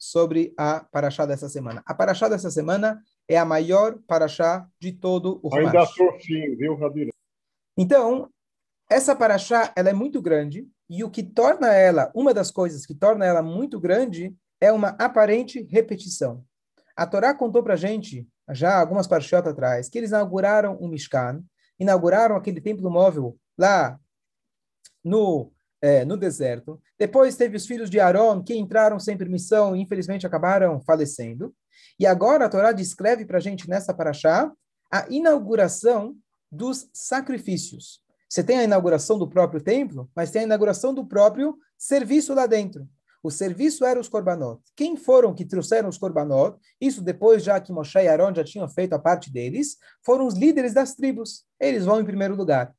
sobre a paraxá dessa semana. A paraxá dessa semana é a maior paraxá de todo o Ainda estou sim, viu, Rabino? Então, essa paraxá, ela é muito grande, e o que torna ela, uma das coisas que torna ela muito grande, é uma aparente repetição. A Torá contou para gente, já algumas parashat atrás, que eles inauguraram um Mishkan, inauguraram aquele templo móvel lá no, é, no deserto. Depois teve os filhos de Aaron que entraram sem permissão e infelizmente acabaram falecendo. E agora a Torá descreve para a gente nessa paraxá a inauguração dos sacrifícios. Você tem a inauguração do próprio templo, mas tem a inauguração do próprio serviço lá dentro. O serviço era os korbanot. Quem foram que trouxeram os korbanot? Isso depois, já que Moshe e Aaron já tinham feito a parte deles, foram os líderes das tribos. Eles vão em primeiro lugar.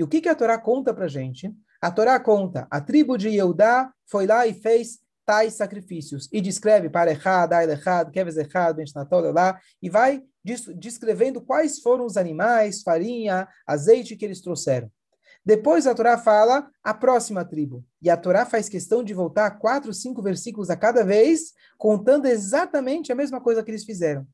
E o que, que a Torá conta para gente? A Torá conta, a tribo de Yehudá foi lá e fez tais sacrifícios. E descreve para Echad, Ail Echad, Keves Echad, Benchtnatol lá, e vai descrevendo quais foram os animais, farinha, azeite que eles trouxeram. Depois a Torá fala a próxima tribo. E a Torá faz questão de voltar quatro, cinco versículos a cada vez, contando exatamente a mesma coisa que eles fizeram.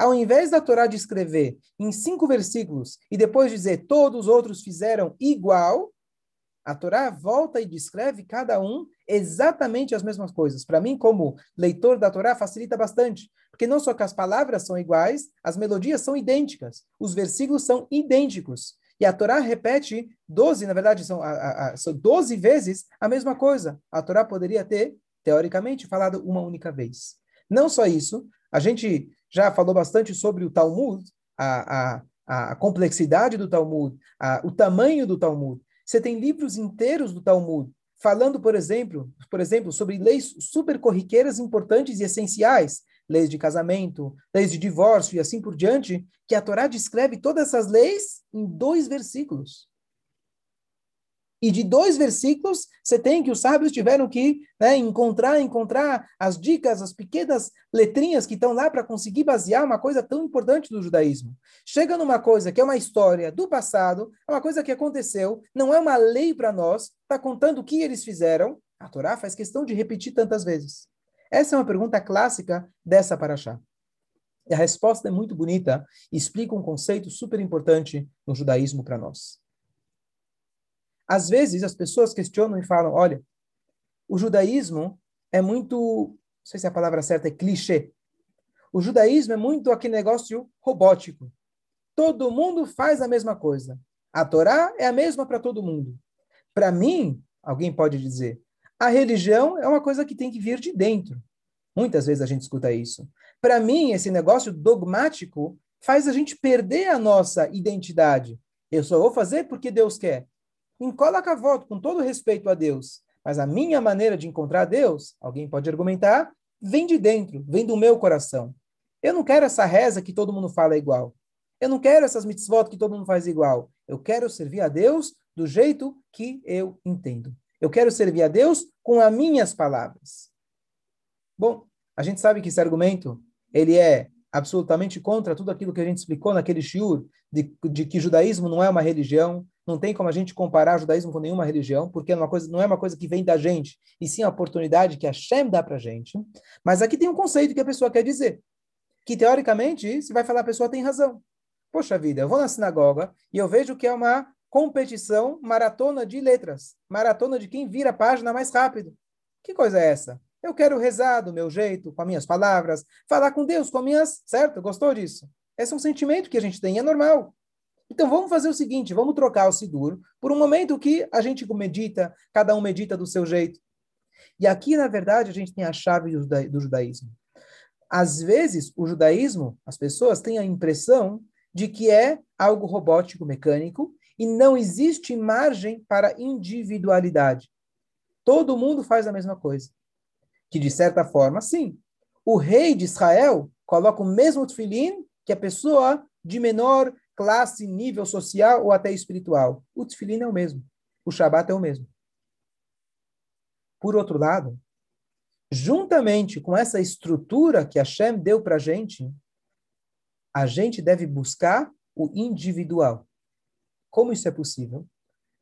Ao invés da Torá descrever em cinco versículos e depois dizer todos os outros fizeram igual, a Torá volta e descreve cada um exatamente as mesmas coisas. Para mim, como leitor da Torá, facilita bastante, porque não só que as palavras são iguais, as melodias são idênticas, os versículos são idênticos. E a Torá repete 12, na verdade, são, a, a, são 12 vezes a mesma coisa. A Torá poderia ter, teoricamente, falado uma única vez. Não só isso, a gente já falou bastante sobre o Talmud, a, a, a complexidade do Talmud, a, o tamanho do Talmud. Você tem livros inteiros do Talmud falando, por exemplo, por exemplo, sobre leis super corriqueiras importantes e essenciais, leis de casamento, leis de divórcio e assim por diante, que a Torá descreve todas essas leis em dois versículos. E de dois versículos, você tem que os sábios tiveram que né, encontrar, encontrar as dicas, as pequenas letrinhas que estão lá para conseguir basear uma coisa tão importante do judaísmo. Chega numa coisa que é uma história do passado, é uma coisa que aconteceu, não é uma lei para nós, está contando o que eles fizeram. A Torá faz questão de repetir tantas vezes. Essa é uma pergunta clássica dessa paraxá. E a resposta é muito bonita e explica um conceito super importante no judaísmo para nós. Às vezes as pessoas questionam e falam: olha, o judaísmo é muito, não sei se a palavra certa é clichê. O judaísmo é muito aquele negócio robótico. Todo mundo faz a mesma coisa. A Torá é a mesma para todo mundo. Para mim, alguém pode dizer, a religião é uma coisa que tem que vir de dentro. Muitas vezes a gente escuta isso. Para mim, esse negócio dogmático faz a gente perder a nossa identidade. Eu só vou fazer porque Deus quer. Em voto, com todo respeito a Deus. Mas a minha maneira de encontrar Deus, alguém pode argumentar, vem de dentro, vem do meu coração. Eu não quero essa reza que todo mundo fala igual. Eu não quero essas mitzvot que todo mundo faz igual. Eu quero servir a Deus do jeito que eu entendo. Eu quero servir a Deus com as minhas palavras. Bom, a gente sabe que esse argumento ele é absolutamente contra tudo aquilo que a gente explicou naquele shiur de, de que judaísmo não é uma religião, não tem como a gente comparar judaísmo com nenhuma religião, porque é uma coisa, não é uma coisa que vem da gente, e sim a oportunidade que a Shem dá para gente. Mas aqui tem um conceito que a pessoa quer dizer, que teoricamente, se vai falar, a pessoa tem razão. Poxa vida, eu vou na sinagoga e eu vejo que é uma competição maratona de letras, maratona de quem vira a página mais rápido. Que coisa é essa? Eu quero rezar do meu jeito, com as minhas palavras, falar com Deus com as minhas, certo? Gostou disso? Esse é um sentimento que a gente tem, é normal. Então vamos fazer o seguinte, vamos trocar o Sidur por um momento que a gente medita, cada um medita do seu jeito. E aqui, na verdade, a gente tem a chave do judaísmo. Às vezes, o judaísmo, as pessoas têm a impressão de que é algo robótico, mecânico, e não existe margem para individualidade. Todo mundo faz a mesma coisa. Que, de certa forma, sim. O rei de Israel coloca o mesmo tefilim que a pessoa de menor classe, nível social ou até espiritual. O tefilim é o mesmo. O Shabat é o mesmo. Por outro lado, juntamente com essa estrutura que Hashem deu para a gente, a gente deve buscar o individual. Como isso é possível?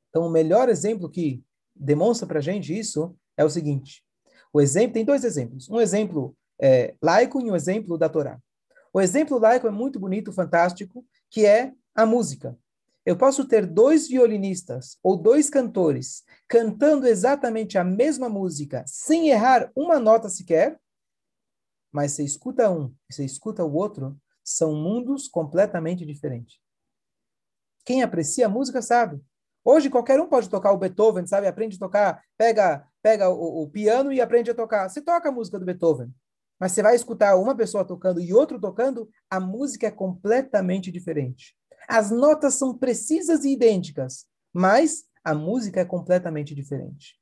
Então, o melhor exemplo que demonstra para a gente isso é o seguinte: O exemplo tem dois exemplos. Um exemplo é, laico e um exemplo da Torá. O exemplo laico é muito bonito, fantástico, que é a música. Eu posso ter dois violinistas ou dois cantores cantando exatamente a mesma música, sem errar uma nota sequer, mas você escuta um e você escuta o outro, são mundos completamente diferentes. Quem aprecia a música sabe. Hoje qualquer um pode tocar o Beethoven, sabe? Aprende a tocar, pega, pega o, o piano e aprende a tocar. Você toca a música do Beethoven, mas você vai escutar uma pessoa tocando e outro tocando, a música é completamente diferente. As notas são precisas e idênticas, mas a música é completamente diferente.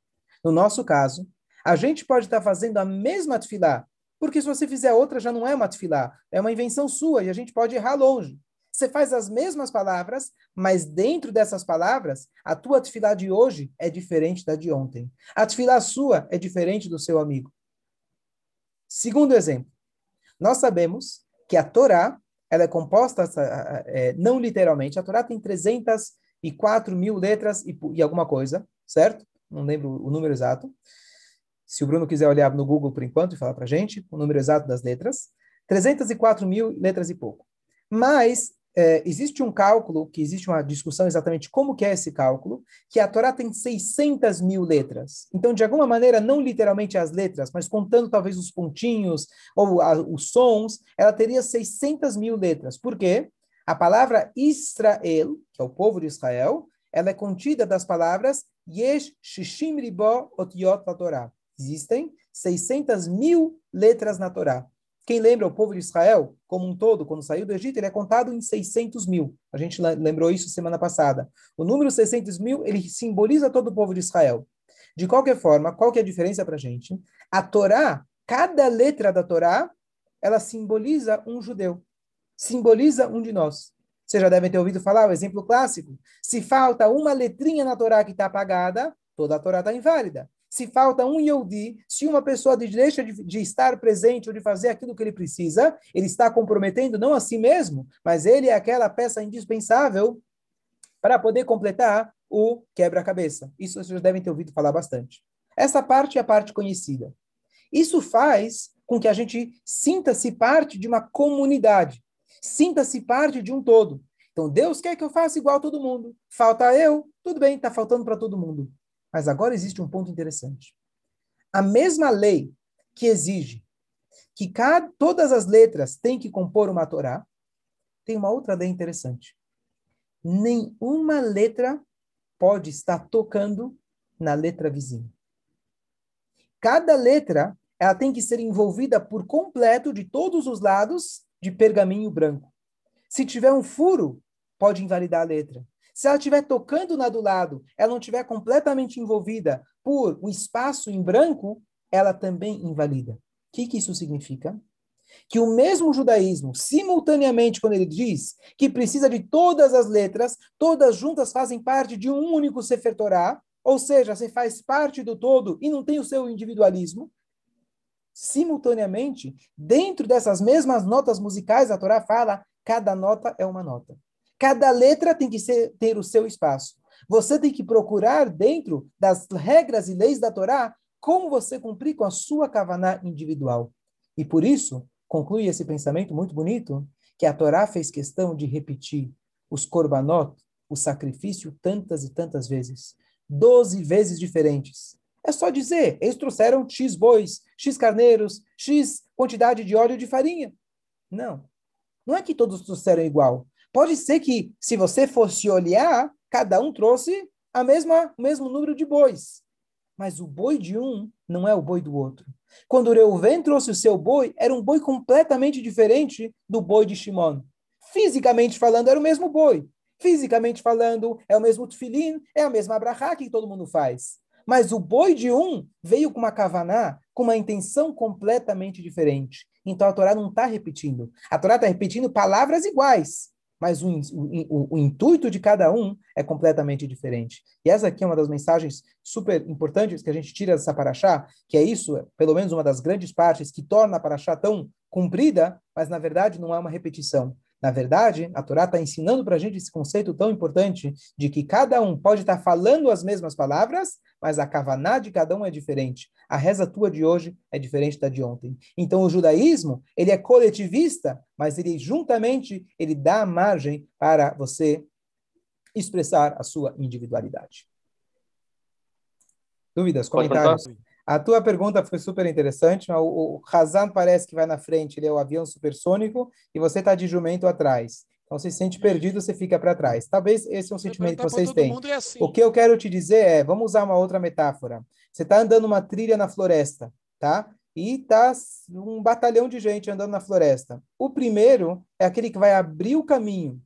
No nosso caso, a gente pode estar fazendo a mesma tefilá, porque se você fizer outra já não é uma tefilá, é uma invenção sua e a gente pode errar longe. Você faz as mesmas palavras, mas dentro dessas palavras, a tua tefilá de hoje é diferente da de ontem. A tefilá sua é diferente do seu amigo. Segundo exemplo, nós sabemos que a Torá, ela é composta, é, não literalmente, a Torá tem 304 mil letras e, e alguma coisa, certo? Não lembro o número exato. Se o Bruno quiser olhar no Google por enquanto e falar para gente o número exato das letras, 304 mil letras e pouco. Mas é, existe um cálculo, que existe uma discussão exatamente como que é esse cálculo, que a Torá tem 600 mil letras. Então, de alguma maneira, não literalmente as letras, mas contando talvez os pontinhos ou a, os sons, ela teria 600 mil letras. Por quê? A palavra Israel, que é o povo de Israel, ela é contida das palavras Yesh Shishim Ribo Otiot Torá. Existem 600 mil letras na Torá. Quem lembra o povo de Israel, como um todo, quando saiu do Egito, ele é contado em 600 mil. A gente lembrou isso semana passada. O número 600 mil, ele simboliza todo o povo de Israel. De qualquer forma, qual que é a diferença para a gente? A Torá, cada letra da Torá, ela simboliza um judeu. Simboliza um de nós. Vocês já devem ter ouvido falar o exemplo clássico. Se falta uma letrinha na Torá que está apagada, toda a Torá está inválida se falta um Yodi, se uma pessoa deixa de, de, estar presente ou de fazer aquilo que ele precisa, ele está comprometendo não a si mesmo, mas ele é aquela peça indispensável para poder completar o quebra-cabeça. Isso vocês devem ter ouvido falar bastante. Essa parte é a parte conhecida. Isso faz com que a gente sinta-se parte de uma comunidade, sinta-se parte de um todo. Então, Deus quer que eu faça igual a todo mundo. Falta eu, tudo bem, está faltando para todo mundo. Mas agora existe um ponto interessante. A mesma lei que exige que cada, todas as letras têm que compor uma Torá, tem uma outra lei interessante. Nenhuma letra pode estar tocando na letra vizinha. Cada letra ela tem que ser envolvida por completo de todos os lados de pergaminho branco. Se tiver um furo, pode invalidar a letra. Se ela estiver tocando na do lado, ela não estiver completamente envolvida por um espaço em branco, ela também invalida. O que, que isso significa? Que o mesmo judaísmo, simultaneamente, quando ele diz que precisa de todas as letras, todas juntas fazem parte de um único Sefer Torah, ou seja, você faz parte do todo e não tem o seu individualismo, simultaneamente, dentro dessas mesmas notas musicais, a Torá fala, cada nota é uma nota. Cada letra tem que ser, ter o seu espaço. Você tem que procurar, dentro das regras e leis da Torá, como você cumprir com a sua kavaná individual. E por isso, conclui esse pensamento muito bonito, que a Torá fez questão de repetir os korbanot, o sacrifício, tantas e tantas vezes. Doze vezes diferentes. É só dizer, eles trouxeram X bois, X carneiros, X quantidade de óleo de farinha. Não. Não é que todos trouxeram igual. Pode ser que, se você fosse olhar, cada um trouxe a mesma, o mesmo número de bois. Mas o boi de um não é o boi do outro. Quando Reuven trouxe o seu boi, era um boi completamente diferente do boi de Shimon. Fisicamente falando, era o mesmo boi. Fisicamente falando, é o mesmo tefilim, é a mesma brachá que todo mundo faz. Mas o boi de um veio com uma kavaná, com uma intenção completamente diferente. Então a Torá não está repetindo. A Torá está repetindo palavras iguais, mas o, o, o, intuito de cada um é completamente diferente. E essa aqui é uma das mensagens super importantes que a gente tira dessa paraxá, que é isso, é pelo menos uma das grandes partes que torna a paraxá tão cumprida, mas na verdade não é uma repetição. Na verdade, a Torá está ensinando para a gente esse conceito tão importante de que cada um pode estar tá falando as mesmas palavras, mas a kavaná de cada um é diferente. A reza tua de hoje é diferente da de ontem. Então, o judaísmo, ele é coletivista, mas ele juntamente, ele dá margem para você expressar a sua individualidade. Dúvidas, comentários? A tua pergunta foi super interessante. O, o Hazan parece que vai na frente, ele é o avião supersônico, e você está de jumento atrás. Então, se sente perdido, você fica para trás. Talvez esse é um sentimento que vocês têm. É assim. O que eu quero te dizer é, vamos usar uma outra metáfora. Você está andando uma trilha na floresta, tá? E tá um batalhão de gente andando na floresta. O primeiro é aquele que vai abrir o caminho.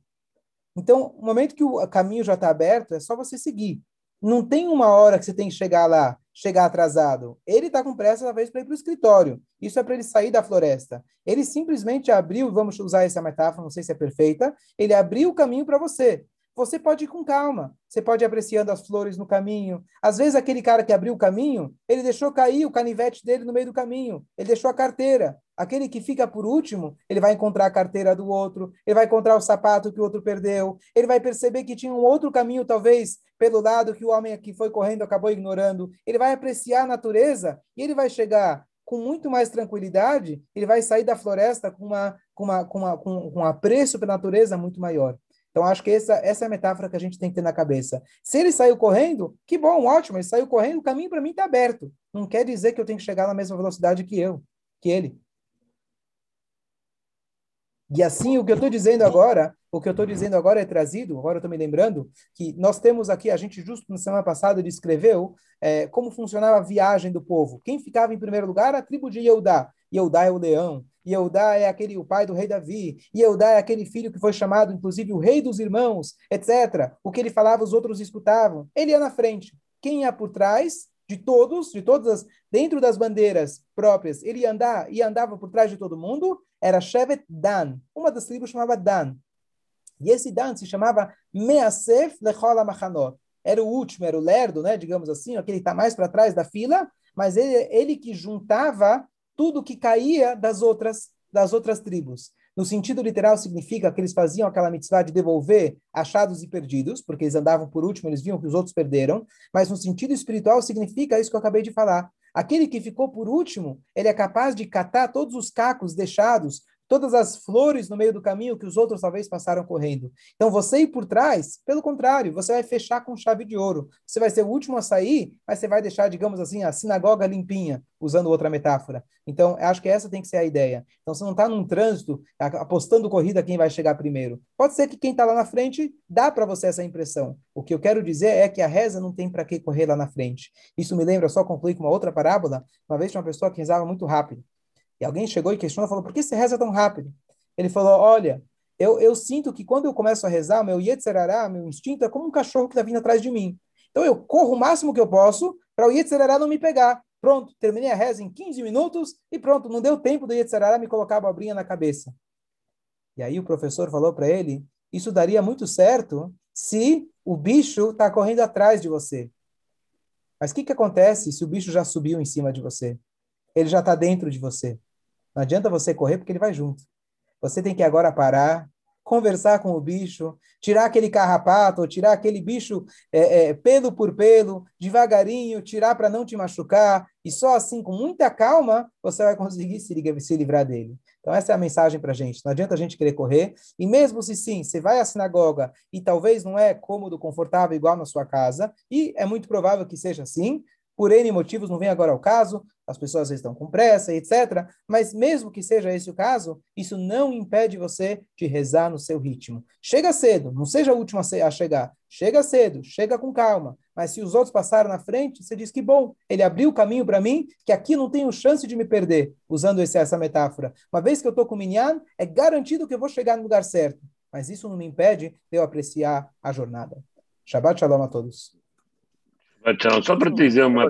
Então, no momento que o caminho já está aberto, é só você seguir. Não tem uma hora que você tem que chegar lá chegar atrasado. Ele está com pressa, talvez, para ir para o escritório. Isso é para ele sair da floresta. Ele simplesmente abriu, vamos usar essa metáfora, não sei se é perfeita, ele abriu o caminho para você. Você pode ir com calma, você pode ir apreciando as flores no caminho. Às vezes, aquele cara que abriu o caminho, ele deixou cair o canivete dele no meio do caminho, ele deixou a carteira. Aquele que fica por último, ele vai encontrar a carteira do outro, ele vai encontrar o sapato que o outro perdeu, ele vai perceber que tinha um outro caminho, talvez, pelo lado que o homem que foi correndo acabou ignorando. Ele vai apreciar a natureza e ele vai chegar com muito mais tranquilidade, ele vai sair da floresta com, uma, com, uma, com, uma, com, um apreço pela natureza muito maior. Então, acho que essa, essa é a metáfora que a gente tem que ter na cabeça. Se ele saiu correndo, que bom, ótimo, ele saiu correndo, o caminho para mim está aberto. Não quer dizer que eu tenho que chegar na mesma velocidade que eu, que ele. E assim, o que eu estou dizendo agora, o que eu estou dizendo agora é trazido, agora eu estou me lembrando, que nós temos aqui, a gente justo na semana passada descreveu é, como funcionava a viagem do povo. Quem ficava em primeiro lugar? A tribo de Eudá. Eudá é o leão. Eudá é aquele o pai do rei Davi. Eudá é aquele filho que foi chamado, inclusive, o rei dos irmãos, etc. O que ele falava, os outros escutavam. Ele ia na frente. Quem ia por trás? De todos, de todas as, dentro das bandeiras próprias, ele andar e andava por trás de todo mundo, era Shevet Dan. Uma das tribos chamava Dan. E esse Dan se chamava Measef Lechol Machanot. Era o último, era o lerdo, né, digamos assim, aquele que está mais para trás da fila, mas ele, ele que juntava tudo que caía das outras das outras tribos. No sentido literal, significa que eles faziam aquela mitzvah de devolver achados e perdidos, porque eles andavam por último, eles viam que os outros perderam. Mas no sentido espiritual, significa isso que eu acabei de falar. Aquele que ficou por último, ele é capaz de catar todos os cacos deixados todas as flores no meio do caminho que os outros talvez passaram correndo. Então, você ir por trás, pelo contrário, você vai fechar com chave de ouro. Você vai ser o último a sair, mas você vai deixar, digamos assim, a sinagoga limpinha, usando outra metáfora. Então, acho que essa tem que ser a ideia. Então, você não está num trânsito apostando corrida quem vai chegar primeiro. Pode ser que quem está lá na frente dá para você essa impressão. O que eu quero dizer é que a reza não tem para que correr lá na frente. Isso me lembra, só concluir com uma outra parábola. Uma vez tinha uma pessoa que rezava muito rápido. E alguém chegou e questionou, falou, por que você reza tão rápido? Ele falou, olha, eu, eu sinto que quando eu começo a rezar, meu Yetzerará, meu instinto, é como um cachorro que está vindo atrás de mim. Então eu corro o máximo que eu posso para o Yetzerará não me pegar. Pronto, terminei a reza em 15 minutos e pronto, não deu tempo do Yetzerará me colocar a abobrinha na cabeça. E aí o professor falou para ele, isso daria muito certo se o bicho está correndo atrás de você. Mas o que, que acontece se o bicho já subiu em cima de você? Ele já está dentro de você. Não adianta você correr porque ele vai junto. Você tem que agora parar, conversar com o bicho, tirar aquele carrapato, tirar aquele bicho é, é, pelo por pelo, devagarinho, tirar para não te machucar, e só assim, com muita calma, você vai conseguir se, se livrar dele. Então, essa é a mensagem para a gente. Não adianta a gente querer correr, e mesmo se sim, você vai à sinagoga e talvez não é cômodo, confortável igual na sua casa, e é muito provável que seja assim, por N motivos, não vem agora ao caso, as pessoas estão com pressa, etc. Mas mesmo que seja esse o caso, isso não impede você de rezar no seu ritmo. Chega cedo, não seja o último a chegar. Chega cedo, chega com calma. Mas se os outros passaram na frente, você diz que bom, ele abriu o caminho para mim, que aqui não tenho chance de me perder, usando esse, essa metáfora. Uma vez que eu estou com o Minyan, é garantido que eu vou chegar no lugar certo. Mas isso não me impede de eu apreciar a jornada. Shabbat Shalom a todos. Só para dizer uma coisa.